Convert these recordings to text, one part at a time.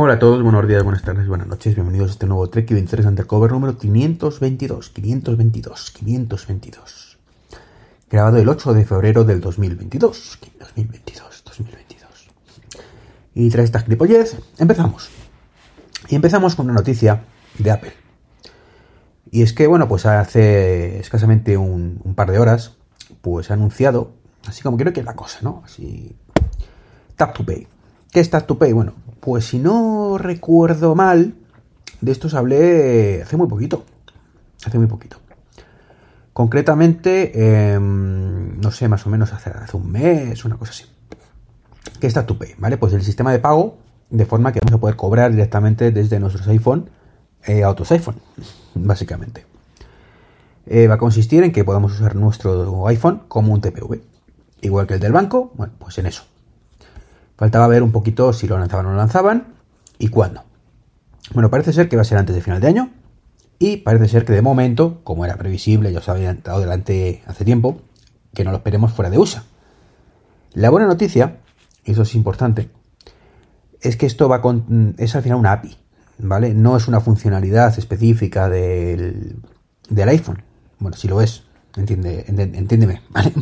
Hola a todos, buenos días, buenas tardes, buenas noches, bienvenidos a este nuevo Trek 23 Undercover número 522, 522, 522. Grabado el 8 de febrero del 2022, 2022, 2022. Y tras esta gilipollez, empezamos. Y empezamos con una noticia de Apple. Y es que, bueno, pues hace escasamente un, par de horas, pues ha anunciado, así como creo que es la cosa, ¿no? Así, Tap to Pay. ¿Qué es Tap to Pay? Bueno, pues si no recuerdo mal, de estos hablé hace muy poquito. Hace muy poquito. Concretamente, em, no sé, más o menos hace, un mes, una cosa así. ¿Qué es Tap to Pay? ¿Vale? Pues el sistema de pago de forma que vamos a poder cobrar directamente desde nuestros iPhone eh, a otros iPhone, básicamente. Eh, va a consistir en que podamos usar nuestro iPhone como un TPV. Igual que el del banco, bueno, pues en eso. Faltaba ver un poquito si lo lanzaban o no lanzaban y cuándo. Bueno, parece ser que va a ser antes de final de año y parece ser que de momento, como era previsible, ya os había dado delante hace tiempo, que no lo esperemos fuera de USA. La buena noticia, y eso es importante, es que esto va con, es al final una API, ¿vale? No es una funcionalidad específica del, del iPhone. Bueno, si lo es, entiende, entiéndeme, ¿vale?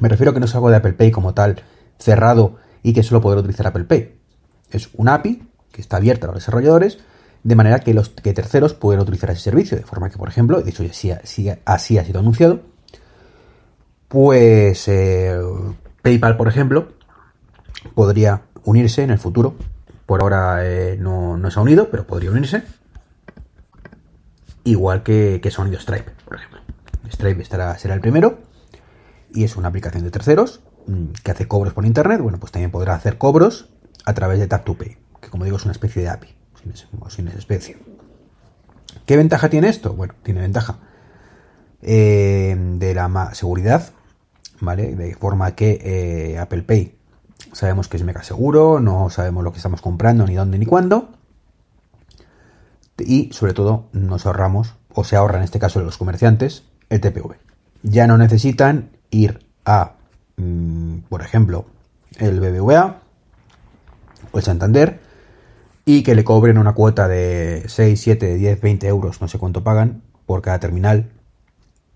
Me refiero a que no es algo de Apple Pay como tal, cerrado y que solo podrá utilizar Apple Pay. Es una API que está abierta a los desarrolladores de manera que los que terceros pueden utilizar ese servicio. De forma que, por ejemplo, de hecho así, así ha sido anunciado, pues eh, PayPal, por ejemplo, podría unirse en el futuro. Por ahora eh, no, no, se ha unido, pero podría unirse. Igual que, que se ha unido Stripe, por ejemplo. Stripe estará, será el primero. Y es una aplicación de terceros que hace cobros por internet, bueno, pues también podrá hacer cobros a través de Tap2Pay, que como digo es una especie de API, sin, especie. ¿Qué ventaja tiene esto? Bueno, tiene ventaja eh, de la seguridad, ¿vale? De forma que eh, Apple Pay sabemos que es mega seguro, no sabemos lo que estamos comprando, ni dónde, ni cuándo. Y sobre todo nos ahorramos, o se ahorra en este caso los comerciantes, el TPV. Ya no necesitan ir a Mm, por ejemplo, el BBVA o el Santander, y que le cobren una cuota de 6, 7, 10, 20 euros, no sé cuánto pagan, por cada terminal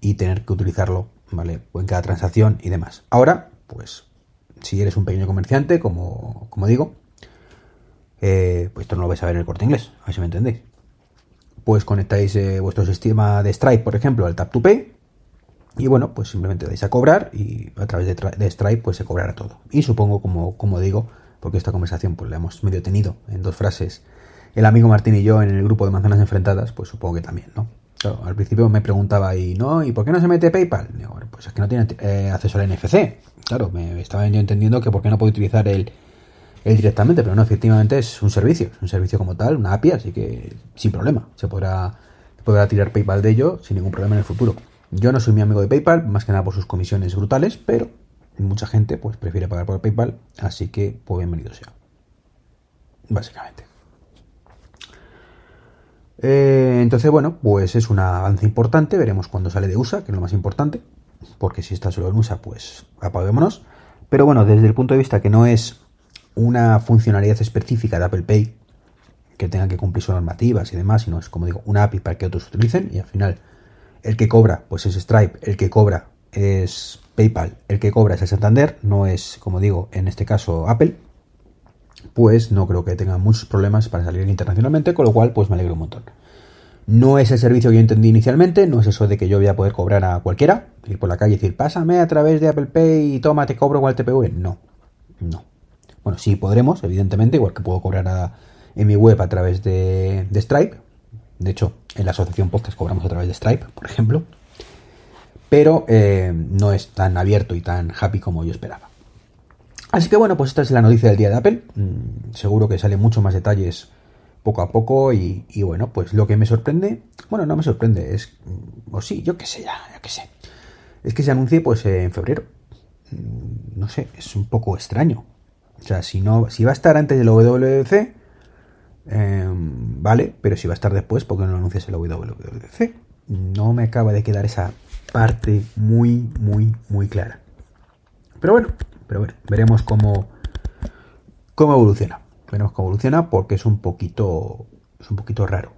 y tener que utilizarlo, ¿vale? en cada transacción y demás. Ahora, pues, si eres un pequeño comerciante, como, como digo, eh, pues esto no lo vais a ver en el corte inglés, a ver si me entendéis. Pues conectáis eh, vuestro sistema de Stripe, por ejemplo, al Tap to Pay, y bueno, pues simplemente dais a cobrar y a través de, Stripe pues se cobrará todo. Y supongo, como, como digo, porque esta conversación pues la hemos medio tenido en dos frases, el amigo Martín y yo en el grupo de manzanas enfrentadas, pues supongo que también, ¿no? al principio me preguntaba y no, ¿y por qué no se mete PayPal? Pues es que no tiene eh, acceso al NFC. Claro, me estaba yo entendiendo que por qué no puedo utilizar el, el directamente, pero no, efectivamente es un servicio, es un servicio como tal, una API, así que sin problema, se podrá, podrá tirar PayPal de ello sin ningún problema en el futuro. Yo no soy mi amigo de PayPal, más que nada por sus comisiones brutales, pero mucha gente pues prefiere pagar por PayPal, así que pues bienvenido sea. Básicamente. Eh, entonces, bueno, pues es un avance importante. Veremos cuando sale de USA, que es lo más importante. Porque si está solo en USA, pues apaguémonos. Pero bueno, desde el punto de vista que no es una funcionalidad específica de Apple Pay que tenga que cumplir sus normativas y demás, sino es como digo, una API para que otros utilicen y al final el que cobra pues es Stripe, el que cobra es PayPal, el que cobra es el Santander, no es, como digo, en este caso Apple, pues no creo que tenga muchos problemas para salir internacionalmente, con lo cual pues me alegro un montón. No es el servicio que yo entendí inicialmente, no es eso de que yo voy a poder cobrar a cualquiera, ir por la calle y decir, pásame a través de Apple Pay y toma, te cobro el TPV. No, no. Bueno, sí podremos, evidentemente, igual que puedo cobrar en mi web a través de Stripe, de hecho, en la asociación podcast cobramos a través de Stripe, por ejemplo. Pero eh, no es tan abierto y tan happy como yo esperaba. Así que bueno, pues esta es la noticia del día de Apple. Mm, seguro que salen muchos más detalles poco a poco y, bueno, pues lo que me sorprende, bueno, no me sorprende, es, mm, o sí, yo qué sé, ya, ya qué sé, es que se anuncie pues en febrero. Mm, no sé, es un poco extraño. O sea, si no, si va a estar antes del WWDC, Em, vale, pero si va a estar después, porque no lo anuncias en la? No me acaba de quedar esa parte muy, muy, muy clara. Pero bueno, pero bueno, veremos cómo, cómo evoluciona. Veremos cómo evoluciona porque es un poquito, es un poquito raro.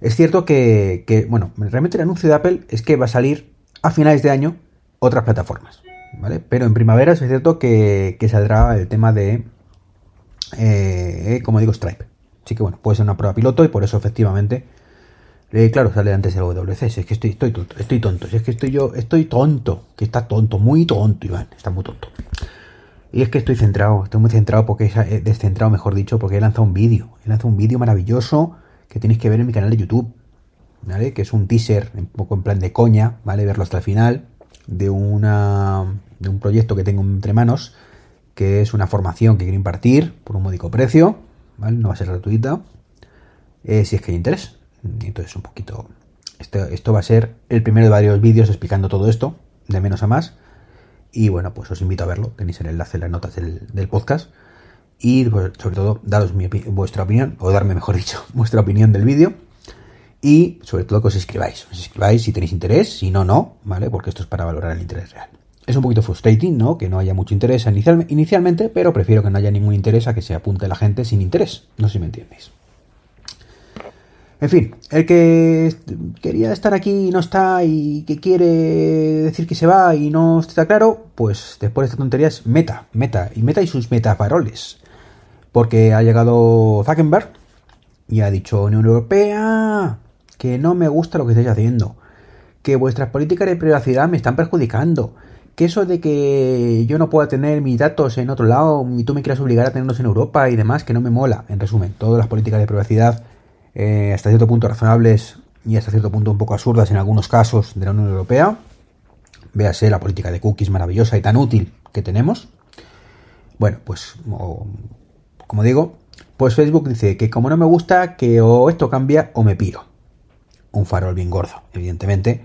Es cierto que, bueno, realmente el anuncio de Apple es que va a salir a finales de año otras plataformas, ¿vale? Pero en primavera es cierto que, saldrá el tema de, eh, como digo, Stripe. Así que bueno, puede ser una prueba piloto y por eso efectivamente, eh, claro, sale antes del WC. es que estoy, estoy tonto, estoy tonto, es que estoy yo, estoy tonto, que está tonto, muy tonto, Iván, está muy tonto. Y es que estoy centrado, estoy muy centrado porque he descentrado, mejor dicho, porque he lanzado un vídeo. He lanzado un vídeo maravilloso que tenéis que ver en mi canal de YouTube, ¿vale? Que es un teaser, un poco en plan de coña, ¿vale? Verlo hasta el final, de una de un proyecto que tengo entre manos, que es una formación que quiero impartir por un módico precio, ¿vale? No va a ser gratuita, eh, si es que hay interés. Entonces, un poquito. Esto, esto va a ser el primero de varios vídeos explicando todo esto, de menos a más y bueno, pues os invito a verlo. Tenéis el enlace en las notas del, podcast. Y pues, sobre todo, daros vuestra opinión, o darme, mejor dicho, vuestra opinión del vídeo. Y sobre todo que os inscribáis. Os inscribáis si tenéis interés, si no, no, ¿vale? Porque esto es para valorar el interés real. Es un poquito frustrating, ¿no? Que no haya mucho interés inicialmente, pero prefiero que no haya ningún interés a que se apunte la gente sin interés. No sé si me entiendéis. En fin, el que quería estar aquí y no está y que quiere decir que se va y no está claro, pues después de esta tontería es Meta, Meta y Meta y sus metafaroles. Porque ha llegado Zuckerberg y ha dicho Unión Europea que no me gusta lo que estáis haciendo, que vuestras políticas de privacidad me están perjudicando, que eso de que yo no pueda tener mis datos en otro lado y tú me quieras obligar a tenerlos en Europa y demás, que no me mola. En resumen, todas las políticas de privacidad eh, hasta cierto punto razonables y hasta cierto punto un poco absurdas en algunos casos de la Unión Europea. Véase la política de cookies maravillosa y tan útil que tenemos. Bueno, pues como digo, pues Facebook dice que como no me gusta, que o esto cambia o me piro. Un farol bien gordo, evidentemente,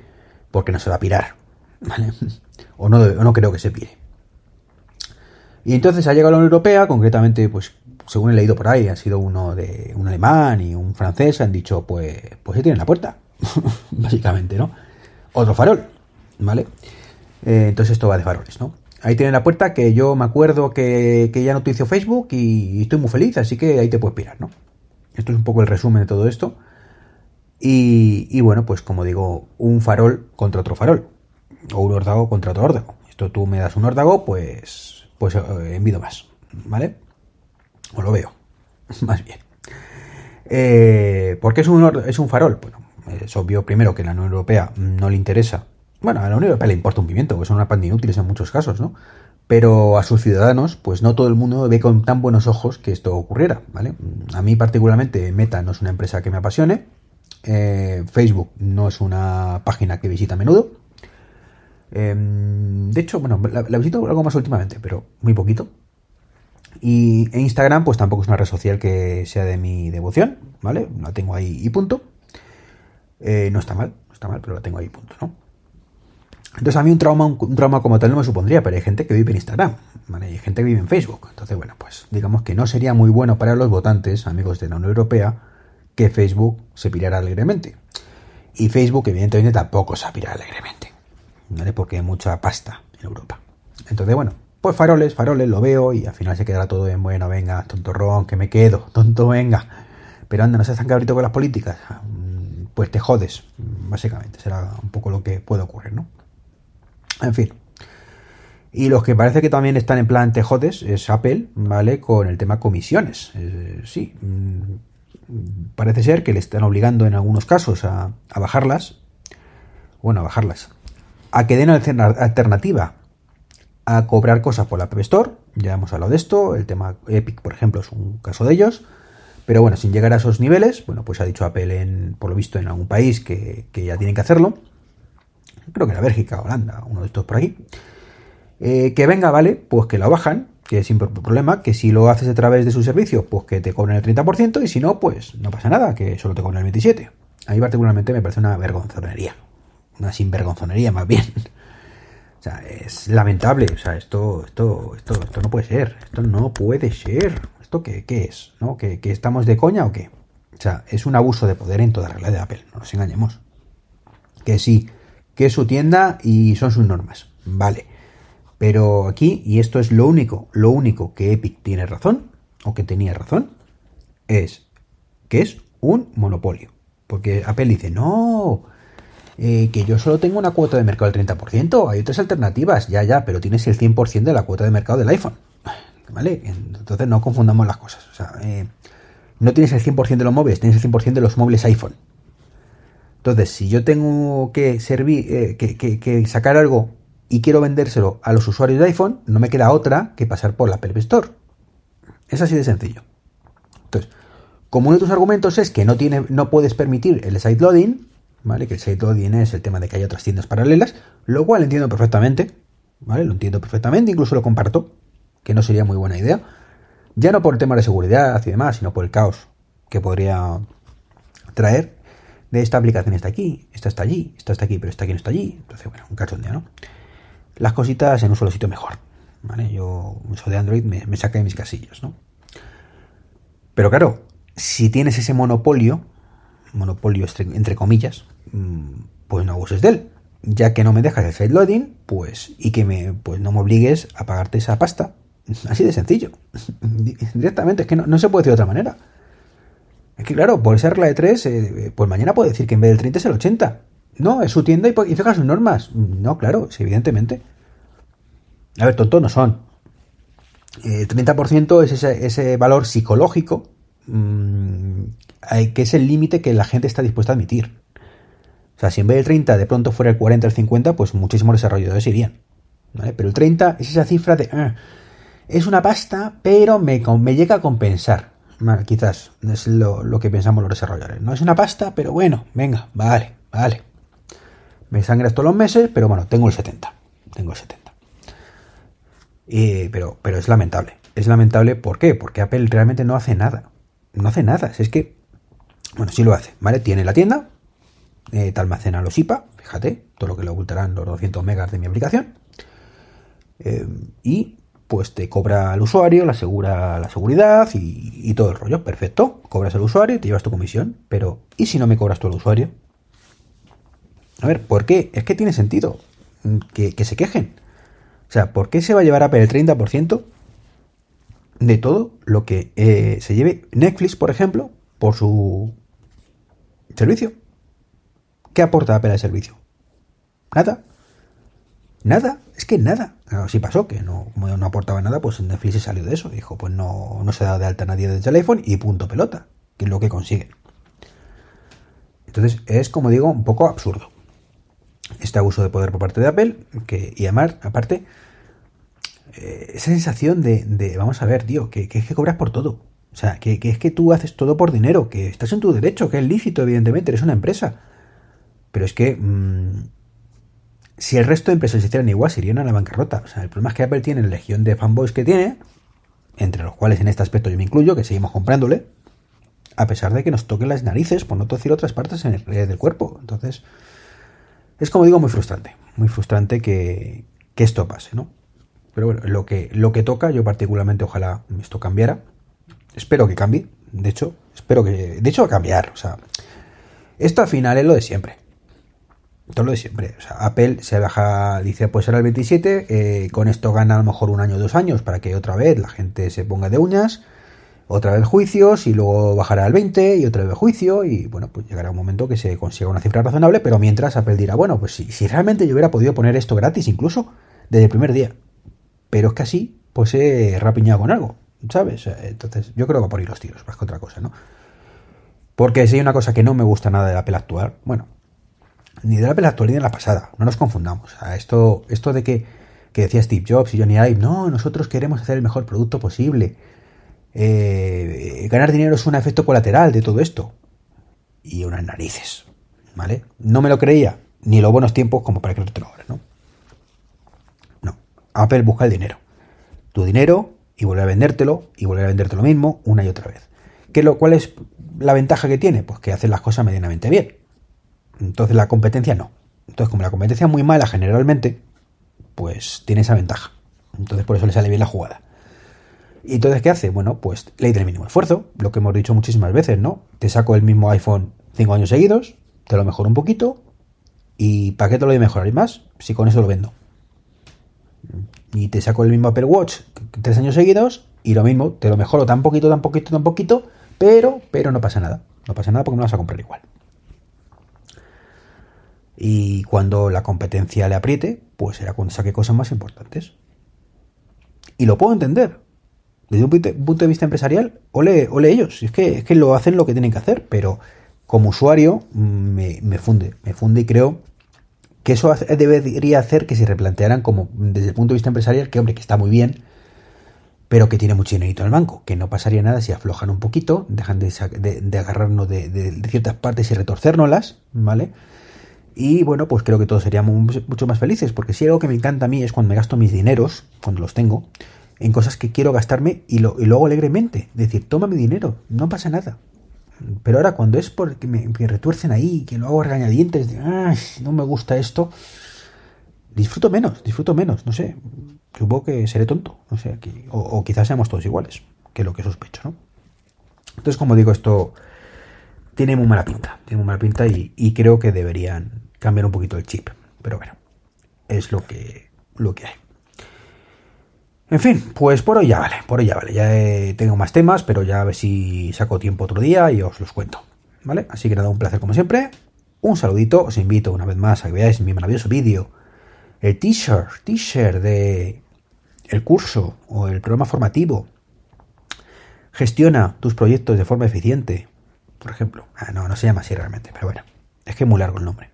porque no se va a pirar. ¿Vale? O, no, o no creo que se pire. Y entonces ha llegado la Unión Europea, concretamente, pues según he leído por ahí, ha sido uno de un alemán y un francés, han dicho, pues, pues ahí tienen la puerta, básicamente, ¿no? Otro farol, ¿vale? Eh, entonces esto va de faroles, ¿no? Ahí tienen la puerta que yo me acuerdo que, ya no utilizo Facebook y, estoy muy feliz, así que ahí te puedes pirar, ¿no? Esto es un poco el resumen de todo esto. Y bueno, pues como digo, un farol contra otro farol. O un órdago contra otro órdago. Esto tú me das un órdago, pues, pues eh, envido más, ¿vale? O lo veo, más bien. Eh, ¿Por qué es un, es un farol? Bueno, es obvio primero que a la Unión Europea no le interesa. Bueno, a la Unión Europea le importa un pimiento, porque son una pan de inútiles en muchos casos, ¿no? Pero a sus ciudadanos, pues no todo el mundo ve con tan buenos ojos que esto ocurriera, ¿vale? A mí particularmente Meta no es una empresa que me apasione. Eh, Facebook no es una página que visita a menudo. Em, de hecho, bueno, la, la, visito algo más últimamente, pero muy poquito. Y Instagram, pues tampoco es una red social que sea de mi devoción, ¿vale? La tengo ahí y punto. Eh, no está mal, no está mal, pero la tengo ahí y punto, ¿no? Entonces a mí un trauma, un, trauma como tal no me supondría, pero hay gente que vive en Instagram, ¿vale? Hay gente que vive en Facebook. Entonces, bueno, pues digamos que no sería muy bueno para los votantes, amigos de la Unión Europea, que Facebook se pirara alegremente. Y Facebook, evidentemente, tampoco se pirara alegremente, ¿vale? Porque hay mucha pasta en Europa. Entonces, bueno, pues faroles, faroles, lo veo y al final se quedará todo en bueno, venga, tontorrón, que me quedo, tonto, venga. Pero anda, no seas tan cabrito con las políticas. Mm, pues te jodes, básicamente. Será un poco lo que puede ocurrir, ¿no? En fin. Y los que parece que también están en plan te jodes es Apple, ¿vale? Con el tema comisiones. Eh, sí. Mm, parece ser que le están obligando en algunos casos a bajarlas. Bueno, a bajarlas. A que den alternativa a cobrar cosas por la App Store. Ya hemos hablado de esto. El tema Epic, por ejemplo, es un caso de ellos. Pero bueno, sin llegar a esos niveles, bueno, pues ha dicho Apple, en, por lo visto, en algún país que, ya tienen que hacerlo. Creo que era Bélgica, Holanda, uno de estos por aquí. Eh, que venga, vale, pues que lo bajan, que sin problema, que si lo haces a través de su servicio, pues que te cobren el 30%, y si no, pues no pasa nada, que solo te cobren el 27%. Ahí particularmente me parece una vergonzonería. Una sinvergonzonería más bien. O sea, es lamentable. O sea, esto, esto, esto, esto no puede ser. Esto no puede ser. ¿Esto qué, qué es? ¿No? ¿Que, estamos de coña o qué? O sea, es un abuso de poder en toda regla de Apple. No nos engañemos. Que sí, que es su tienda y son sus normas. Vale. Pero aquí, y esto es lo único, lo único que Epic tiene razón, o que tenía razón, es que es un monopolio. Porque Apple dice, no, eh, que yo solo tengo una cuota de mercado del 30%, hay otras alternativas, ya, ya, pero tienes el 100% de la cuota de mercado del iPhone. ¿Vale? Entonces no confundamos las cosas. O sea, eh, no tienes el 100% de los móviles, tienes el 100% de los móviles iPhone. Entonces, si yo tengo que servir, eh, que, sacar algo y quiero vendérselo a los usuarios de iPhone, no me queda otra que pasar por la Apple Store. Es así de sencillo. Entonces, como uno de tus argumentos es que no, tiene, no puedes permitir el side loading, ¿vale? Que el side loading es el tema de que hay otras tiendas paralelas, lo cual entiendo perfectamente, ¿vale? Lo entiendo perfectamente, incluso lo comparto, que no sería muy buena idea. Ya no por el tema de seguridad y demás, sino por el caos que podría traer de esta aplicación está aquí, esta está allí, esta está aquí, pero esta aquí no está allí. Entonces, bueno, un cachondeo, ¿no? Las cositas en un solo sitio mejor. ¿Vale? Yo, eso de Android me, me saca de mis casillos, ¿no? Pero claro, si tienes ese monopolio, monopolio entre comillas, mm, pues no abuses de él. Ya que no me dejas el side loading, pues, y que me, pues no me obligues a pagarte esa pasta. Así de sencillo. Directamente, es que no, se puede decir de otra manera. Es que claro, por esa regla de 3, eh, pues mañana puede decir que en vez del 30 es el 80. No, es su tienda y, y fija sus normas. No, claro, evidentemente. A ver, tontos no son. El 30% es ese, ese valor psicológico Mm, que es el límite que la gente está dispuesta a admitir. O sea, si en vez del 30 de pronto fuera el 40 o el 50, pues muchísimos desarrolladores irían. Pero el 30 es esa cifra de... Ah, es una pasta, pero me, me llega a compensar. quizás es lo, que pensamos los desarrolladores. No es una pasta, pero bueno, venga, vale, vale. Me sangras todos los meses, pero bueno, tengo el 70. Tengo el 70. pero, pero es lamentable. Es lamentable, ¿por qué? Porque Apple realmente no hace nada no hace nada. Es que, bueno, sí lo hace, ¿vale? Tiene la tienda, eh, te almacena los IPA, fíjate, todo lo que le ocultarán los 200 megas de mi aplicación. Eh, y pues te cobra al usuario, le asegura la seguridad y, todo el rollo. Perfecto, cobras al usuario y te llevas tu comisión. Pero, ¿y si no me cobras tú al usuario? A ver, ¿por qué? Es que tiene sentido que, que se quejen. O sea, ¿por qué se va a llevar a el 30% de todo lo que eh, se lleve Netflix, por ejemplo, por su servicio. ¿Qué aporta Apple al servicio? Nada. Nada, es que nada. Así pasó, que no, no aportaba nada, pues Netflix se salió de eso. Dijo, pues no, no se da de alta nadie del teléfono y punto pelota, que es lo que consigue Entonces es, como digo, un poco absurdo. Este abuso de poder por parte de Apple, que, y además, aparte, eh, esa sensación de, vamos a ver, tío, que, es que cobras por todo. O sea, que, es que tú haces todo por dinero, que estás en tu derecho, que es lícito, evidentemente, eres una empresa. Pero es que mm, si el resto de empresas hicieran igual, se irían a la bancarrota. O sea, el problema es que Apple tiene la legión de fanboys que tiene, entre los cuales en este aspecto yo me incluyo, que seguimos comprándole, a pesar de que nos toquen las narices, por no decir otras partes en el, del cuerpo. Entonces, es como digo, muy frustrante. Muy frustrante que, que esto pase, ¿no? Pero bueno, lo que, lo que toca, yo particularmente ojalá esto cambiara. Espero que cambie. De hecho, espero que. De hecho, va a cambiar. O sea, esto al final es lo de siempre. Todo lo de siempre. O sea, Apple se baja, dice, pues será el 27. Eh, con esto gana a lo mejor un año o dos años para que otra vez la gente se ponga de uñas. Otra vez juicios y luego bajará al 20 y otra vez juicio. Y bueno, pues llegará un momento que se consiga una cifra razonable. Pero mientras Apple dirá, bueno, pues si, si realmente yo hubiera podido poner esto gratis, incluso desde el primer día pero es que así, pues he rapiñado con algo, ¿sabes? Entonces, yo creo que va por ir los tiros, más que otra cosa, ¿no? Porque si hay una cosa que no me gusta nada de la Apple actual, bueno, ni de la Apple actual ni de la pasada, no nos confundamos. esto, esto de que, que, decía Steve Jobs y Johnny Ive, no, nosotros queremos hacer el mejor producto posible. Eh, ganar dinero es un efecto colateral de todo esto. Y unas narices, ¿vale? No me lo creía, ni los buenos tiempos como para que lo ahora, ¿no? Apple busca el dinero. Tu dinero y vuelve a vendértelo y vuelve a venderte lo mismo una y otra vez. ¿Qué lo, ¿Cuál es la ventaja que tiene? Pues que hace las cosas medianamente bien. Entonces la competencia no. Entonces como la competencia es muy mala generalmente, pues tiene esa ventaja. Entonces por eso le sale bien la jugada. ¿Y entonces qué hace? Bueno, pues ley del mínimo esfuerzo, lo que hemos dicho muchísimas veces, ¿no? Te saco el mismo iPhone cinco años seguidos, te lo mejoro un poquito, y ¿para qué te lo voy a mejorar más? Si con eso lo vendo y te saco el mismo Apple Watch tres años seguidos y lo mismo, te lo mejoro tan poquito, tan poquito, tan poquito, pero, pero no pasa nada. No pasa nada porque me lo vas a comprar igual. Y cuando la competencia le apriete, pues será cuando saque cosas más importantes. Y lo puedo entender. Desde un punto de vista empresarial, ole, ole ellos. Es que, es que lo hacen lo que tienen que hacer, pero como usuario mm, me, me funde. Me funde y creo que eso debería hacer que se replantearan como desde el punto de vista empresarial, que hombre, que está muy bien, pero que tiene mucho dinero en el banco, que no pasaría nada si aflojan un poquito, dejan de, agarrarnos de, ciertas partes y retorcérnoslas, ¿vale? Y bueno, pues creo que todos seríamos mucho más felices, porque si algo que me encanta a mí es cuando me gasto mis dineros, cuando los tengo, en cosas que quiero gastarme y lo, hago alegremente. Decir, toma mi dinero, no pasa nada. Pero ahora cuando es porque me, retuercen ahí, que lo hago regañadientes, de, no me gusta esto, disfruto menos, disfruto menos, no sé. Supongo que seré tonto, no sé, aquí, o, quizás seamos todos iguales, que es lo que sospecho, ¿no? Entonces, como digo, esto tiene muy mala pinta, tiene muy mala pinta y, creo que deberían cambiar un poquito el chip. Pero bueno, es lo que, lo que hay. En fin, pues por hoy ya vale, por hoy ya vale. Ya tengo más temas, pero ya a ver si saco tiempo otro día y os los cuento. ¿Vale? Así que nada, un placer como siempre. Un saludito, os invito una vez más a que veáis mi maravilloso vídeo el t-shirt, t-shirt de el curso o el programa formativo. Gestiona tus proyectos de forma eficiente, por ejemplo. Ah, no, no se llama así realmente, pero bueno, es que es muy largo el nombre.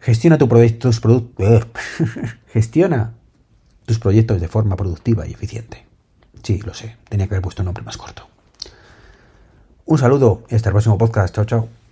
Gestiona tu tus productos. Gestiona tus proyectos de forma productiva y eficiente. Sí, lo sé, tenía que haber puesto un nombre más corto. Un saludo y hasta el próximo podcast. Chao, chao.